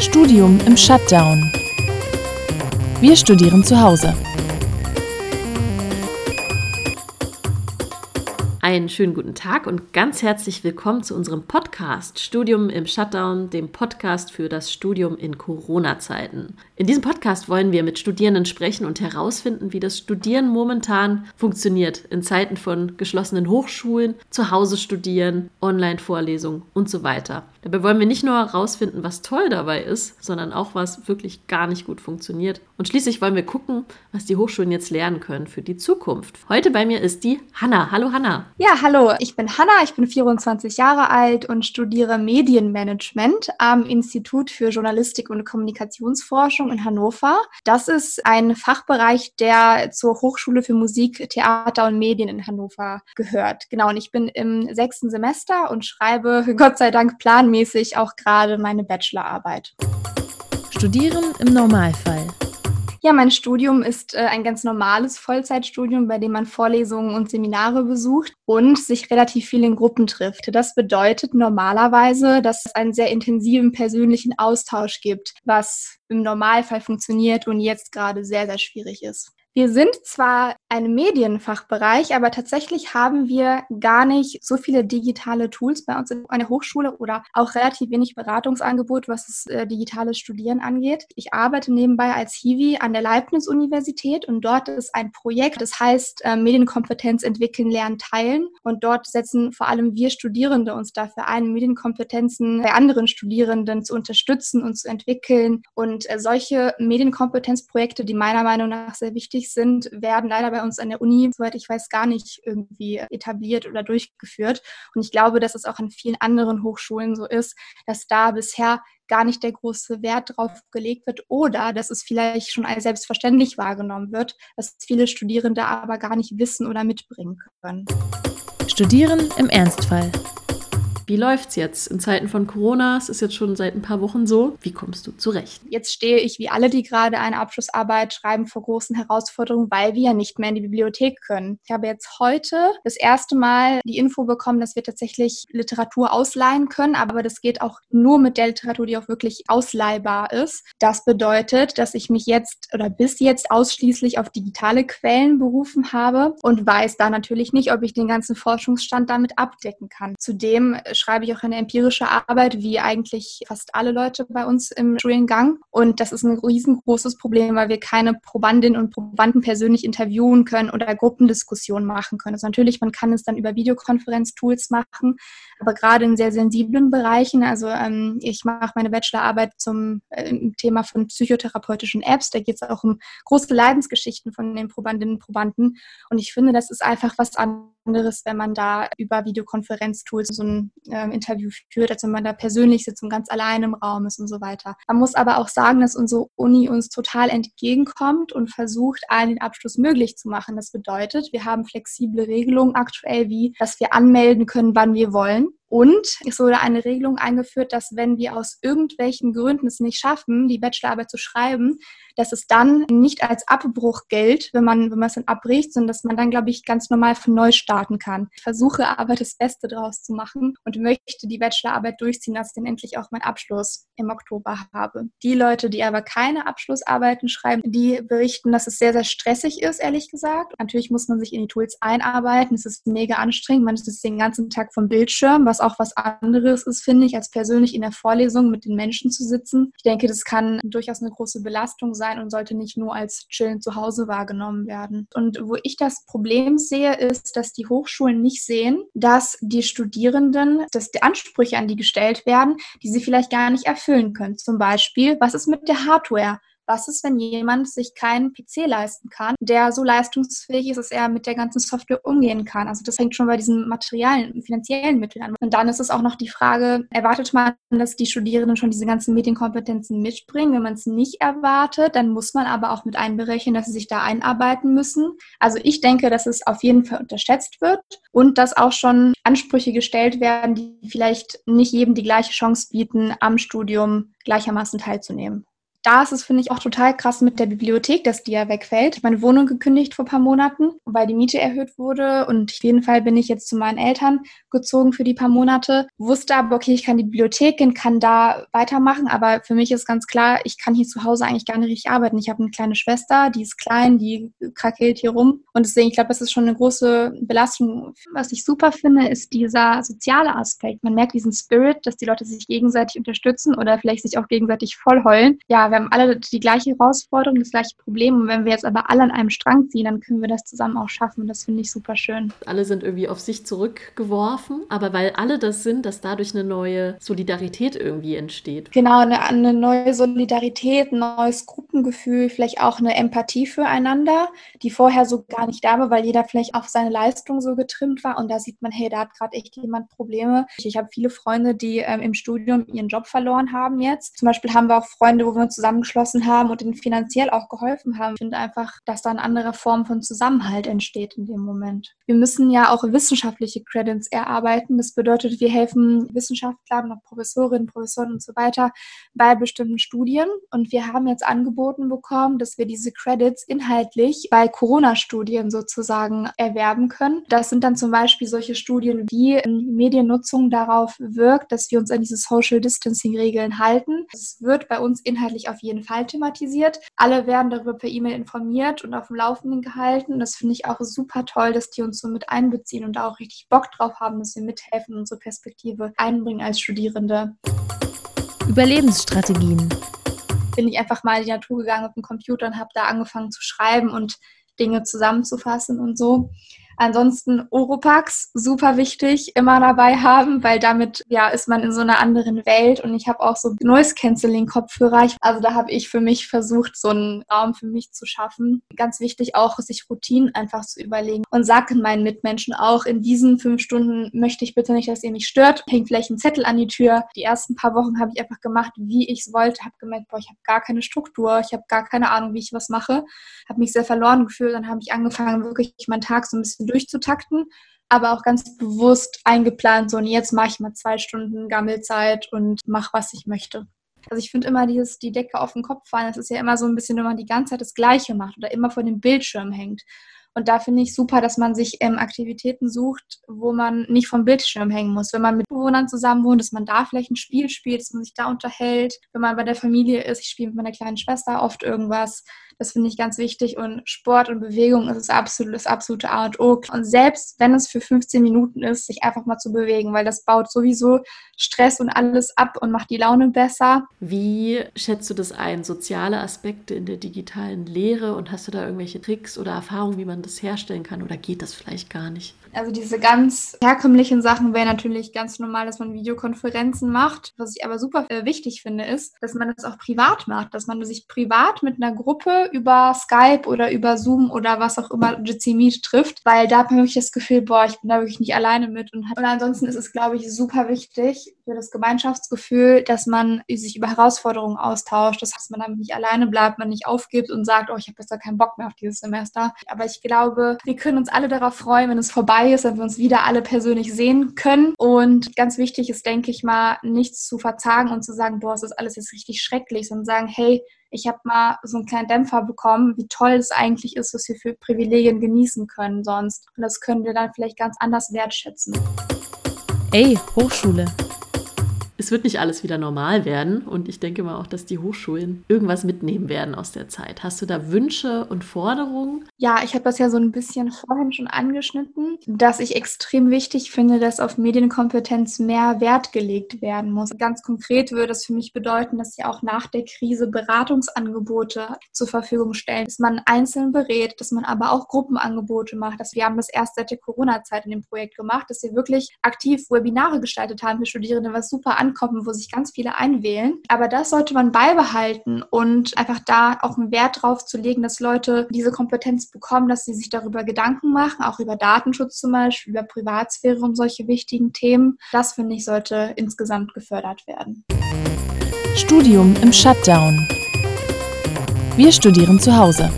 Studium im Shutdown. Wir studieren zu Hause. Einen schönen guten Tag und ganz herzlich willkommen zu unserem Podcast Studium im Shutdown, dem Podcast für das Studium in Corona-Zeiten. In diesem Podcast wollen wir mit Studierenden sprechen und herausfinden, wie das Studieren momentan funktioniert in Zeiten von geschlossenen Hochschulen, zu Hause studieren, Online-Vorlesungen und so weiter. Dabei wollen wir nicht nur herausfinden, was toll dabei ist, sondern auch, was wirklich gar nicht gut funktioniert. Und schließlich wollen wir gucken, was die Hochschulen jetzt lernen können für die Zukunft. Heute bei mir ist die Hanna. Hallo Hanna. Ja, hallo, ich bin Hanna, ich bin 24 Jahre alt und studiere Medienmanagement am Institut für Journalistik und Kommunikationsforschung in Hannover. Das ist ein Fachbereich, der zur Hochschule für Musik, Theater und Medien in Hannover gehört. Genau, und ich bin im sechsten Semester und schreibe Gott sei Dank planmäßig auch gerade meine Bachelorarbeit. Studieren im Normalfall. Ja, mein Studium ist äh, ein ganz normales Vollzeitstudium, bei dem man Vorlesungen und Seminare besucht und sich relativ viel in Gruppen trifft. Das bedeutet normalerweise, dass es einen sehr intensiven persönlichen Austausch gibt, was im Normalfall funktioniert und jetzt gerade sehr, sehr schwierig ist. Wir sind zwar ein Medienfachbereich, aber tatsächlich haben wir gar nicht so viele digitale Tools bei uns in einer Hochschule oder auch relativ wenig Beratungsangebot, was das äh, digitale Studieren angeht. Ich arbeite nebenbei als Hiwi an der Leibniz-Universität und dort ist ein Projekt, das heißt äh, Medienkompetenz entwickeln, lernen, teilen. Und dort setzen vor allem wir Studierende uns dafür ein, Medienkompetenzen bei anderen Studierenden zu unterstützen und zu entwickeln. Und äh, solche Medienkompetenzprojekte, die meiner Meinung nach sehr wichtig wichtig sind, werden leider bei uns an der Uni, soweit ich weiß, gar nicht irgendwie etabliert oder durchgeführt. Und ich glaube, dass es auch an vielen anderen Hochschulen so ist, dass da bisher gar nicht der große Wert drauf gelegt wird oder dass es vielleicht schon als selbstverständlich wahrgenommen wird, was viele Studierende aber gar nicht wissen oder mitbringen können. Studieren im Ernstfall. Wie läuft's jetzt in Zeiten von Corona? Es ist jetzt schon seit ein paar Wochen so. Wie kommst du zurecht? Jetzt stehe ich wie alle, die gerade eine Abschlussarbeit schreiben, vor großen Herausforderungen, weil wir ja nicht mehr in die Bibliothek können. Ich habe jetzt heute das erste Mal die Info bekommen, dass wir tatsächlich Literatur ausleihen können, aber das geht auch nur mit der Literatur, die auch wirklich ausleihbar ist. Das bedeutet, dass ich mich jetzt oder bis jetzt ausschließlich auf digitale Quellen berufen habe und weiß da natürlich nicht, ob ich den ganzen Forschungsstand damit abdecken kann. Zudem schreibe ich auch eine empirische Arbeit, wie eigentlich fast alle Leute bei uns im Studiengang. Und das ist ein riesengroßes Problem, weil wir keine Probandinnen und Probanden persönlich interviewen können oder Gruppendiskussionen machen können. Also natürlich, man kann es dann über Videokonferenztools machen, aber gerade in sehr sensiblen Bereichen, also ähm, ich mache meine Bachelorarbeit zum äh, Thema von psychotherapeutischen Apps, da geht es auch um große Leidensgeschichten von den Probandinnen und Probanden. Und ich finde, das ist einfach was anderes, wenn man da über Videokonferenztools so ein äh, Interview führt, als wenn man da persönlich sitzt und ganz allein im Raum ist und so weiter. Man muss aber auch sagen, dass unsere Uni uns total entgegenkommt und versucht, allen den Abschluss möglich zu machen. Das bedeutet, wir haben flexible Regelungen aktuell, wie dass wir anmelden können, wann wir wollen. Und es wurde eine Regelung eingeführt, dass wenn wir aus irgendwelchen Gründen es nicht schaffen, die Bachelorarbeit zu schreiben, dass es dann nicht als Abbruch gilt, wenn man, wenn man es dann abbricht, sondern dass man dann, glaube ich, ganz normal von neu starten kann. Ich versuche aber das Beste draus zu machen und möchte die Bachelorarbeit durchziehen, dass ich dann endlich auch meinen Abschluss im Oktober habe. Die Leute, die aber keine Abschlussarbeiten schreiben, die berichten, dass es sehr, sehr stressig ist, ehrlich gesagt. Natürlich muss man sich in die Tools einarbeiten. Es ist mega anstrengend. Man ist den ganzen Tag vom Bildschirm, was auch was anderes ist, finde ich, als persönlich in der Vorlesung mit den Menschen zu sitzen. Ich denke, das kann durchaus eine große Belastung sein und sollte nicht nur als Chillen zu Hause wahrgenommen werden. Und wo ich das Problem sehe, ist, dass die Hochschulen nicht sehen, dass die Studierenden, dass die Ansprüche an die gestellt werden, die sie vielleicht gar nicht erfüllen können. Zum Beispiel, was ist mit der Hardware? Was ist, wenn jemand sich keinen PC leisten kann, der so leistungsfähig ist, dass er mit der ganzen Software umgehen kann? Also das hängt schon bei diesen materialen, finanziellen Mitteln an. Und dann ist es auch noch die Frage, erwartet man, dass die Studierenden schon diese ganzen Medienkompetenzen mitbringen? Wenn man es nicht erwartet, dann muss man aber auch mit einberechnen, dass sie sich da einarbeiten müssen. Also ich denke, dass es auf jeden Fall unterschätzt wird und dass auch schon Ansprüche gestellt werden, die vielleicht nicht jedem die gleiche Chance bieten, am Studium gleichermaßen teilzunehmen. Da ist es, finde ich, auch total krass mit der Bibliothek, dass die ja wegfällt. Meine Wohnung gekündigt vor ein paar Monaten, weil die Miete erhöht wurde. Und auf jeden Fall bin ich jetzt zu meinen Eltern gezogen für die paar Monate. Wusste aber, okay, ich kann die Bibliothek gehen, kann da weitermachen. Aber für mich ist ganz klar, ich kann hier zu Hause eigentlich gar nicht richtig arbeiten. Ich habe eine kleine Schwester, die ist klein, die krakeelt hier rum. Und deswegen, ich glaube, das ist schon eine große Belastung. Was ich super finde, ist dieser soziale Aspekt. Man merkt diesen Spirit, dass die Leute sich gegenseitig unterstützen oder vielleicht sich auch gegenseitig vollheulen. Ja, wir haben alle die gleiche Herausforderung, das gleiche Problem. Und wenn wir jetzt aber alle an einem Strang ziehen, dann können wir das zusammen auch schaffen. Das finde ich super schön. Alle sind irgendwie auf sich zurückgeworfen, aber weil alle das sind, dass dadurch eine neue Solidarität irgendwie entsteht. Genau, eine, eine neue Solidarität, ein neues Gruppengefühl, vielleicht auch eine Empathie füreinander, die vorher so gar nicht da war, weil jeder vielleicht auf seine Leistung so getrimmt war. Und da sieht man, hey, da hat gerade echt jemand Probleme. Ich, ich habe viele Freunde, die ähm, im Studium ihren Job verloren haben jetzt. Zum Beispiel haben wir auch Freunde, wo wir uns zusammengeschlossen haben und ihnen finanziell auch geholfen haben. Ich finde einfach, dass da eine andere Form von Zusammenhalt entsteht in dem Moment. Wir müssen ja auch wissenschaftliche Credits erarbeiten. Das bedeutet, wir helfen Wissenschaftlern, Professorinnen, Professoren und so weiter bei bestimmten Studien. Und wir haben jetzt angeboten bekommen, dass wir diese Credits inhaltlich bei Corona-Studien sozusagen erwerben können. Das sind dann zum Beispiel solche Studien, wie Mediennutzung darauf wirkt, dass wir uns an diese Social Distancing-Regeln halten. Es wird bei uns inhaltlich auf jeden Fall thematisiert. Alle werden darüber per E-Mail informiert und auf dem Laufenden gehalten. Das finde ich auch super toll, dass die uns so mit einbeziehen und da auch richtig Bock drauf haben, dass wir mithelfen und unsere Perspektive einbringen als Studierende. Überlebensstrategien. Bin ich einfach mal in die Natur gegangen auf dem Computer und habe da angefangen zu schreiben und Dinge zusammenzufassen und so. Ansonsten Oropax, super wichtig, immer dabei haben, weil damit ja ist man in so einer anderen Welt und ich habe auch so Noise Cancelling Kopfhörer. Also da habe ich für mich versucht, so einen Raum für mich zu schaffen. Ganz wichtig auch, sich Routinen einfach zu überlegen und sagen meinen Mitmenschen auch, in diesen fünf Stunden möchte ich bitte nicht, dass ihr mich stört. Hängt vielleicht ein Zettel an die Tür. Die ersten paar Wochen habe ich einfach gemacht, wie ich es wollte. Habe gemerkt, boah, ich habe gar keine Struktur, ich habe gar keine Ahnung, wie ich was mache. Habe mich sehr verloren gefühlt. Dann habe ich angefangen, wirklich meinen Tag so ein bisschen durchzutakten, aber auch ganz bewusst eingeplant, so und jetzt mache ich mal zwei Stunden Gammelzeit und mache, was ich möchte. Also ich finde immer dieses, die Decke auf den Kopf fallen, das ist ja immer so ein bisschen, wenn man die ganze Zeit das Gleiche macht oder immer vor dem Bildschirm hängt. Und da finde ich super, dass man sich ähm, Aktivitäten sucht, wo man nicht vom Bildschirm hängen muss. Wenn man mit Bewohnern zusammen wohnt, dass man da vielleicht ein Spiel spielt, dass man sich da unterhält. Wenn man bei der Familie ist, ich spiele mit meiner kleinen Schwester oft irgendwas. Das finde ich ganz wichtig. Und Sport und Bewegung ist das, absolut, das absolute A und O. Und selbst wenn es für 15 Minuten ist, sich einfach mal zu bewegen, weil das baut sowieso Stress und alles ab und macht die Laune besser. Wie schätzt du das ein? Soziale Aspekte in der digitalen Lehre und hast du da irgendwelche Tricks oder Erfahrungen, wie man das herstellen kann oder geht das vielleicht gar nicht? Also diese ganz herkömmlichen Sachen wäre natürlich ganz normal, dass man Videokonferenzen macht. Was ich aber super äh, wichtig finde, ist, dass man das auch privat macht, dass man sich privat mit einer Gruppe über Skype oder über Zoom oder was auch immer Jitsi Meet trifft, weil da habe ich das Gefühl, boah, ich bin da wirklich nicht alleine mit. Und, und ansonsten ist es, glaube ich, super wichtig für das Gemeinschaftsgefühl, dass man sich über Herausforderungen austauscht, dass man damit nicht alleine bleibt, man nicht aufgibt und sagt, oh, ich habe jetzt da keinen Bock mehr auf dieses Semester. Aber ich glaube, wir können uns alle darauf freuen, wenn es vorbei ist, wenn wir uns wieder alle persönlich sehen können. Und ganz wichtig ist, denke ich mal, nichts zu verzagen und zu sagen, boah, es ist alles jetzt richtig schrecklich, sondern sagen, hey, ich habe mal so einen kleinen Dämpfer bekommen, wie toll es eigentlich ist, was wir für Privilegien genießen können sonst. Und das können wir dann vielleicht ganz anders wertschätzen. Ey, Hochschule es wird nicht alles wieder normal werden und ich denke mal auch, dass die Hochschulen irgendwas mitnehmen werden aus der Zeit. Hast du da Wünsche und Forderungen? Ja, ich habe das ja so ein bisschen vorhin schon angeschnitten, dass ich extrem wichtig finde, dass auf Medienkompetenz mehr Wert gelegt werden muss. Ganz konkret würde das für mich bedeuten, dass sie auch nach der Krise Beratungsangebote zur Verfügung stellen, dass man einzeln berät, dass man aber auch Gruppenangebote macht. Dass wir haben das erst seit der Corona-Zeit in dem Projekt gemacht, dass wir wirklich aktiv Webinare gestaltet haben für Studierende, was super an ankommen, wo sich ganz viele einwählen. Aber das sollte man beibehalten und einfach da auch einen Wert drauf zu legen, dass Leute diese Kompetenz bekommen, dass sie sich darüber Gedanken machen, auch über Datenschutz zum Beispiel, über Privatsphäre und solche wichtigen Themen. Das finde ich sollte insgesamt gefördert werden. Studium im Shutdown. Wir studieren zu Hause.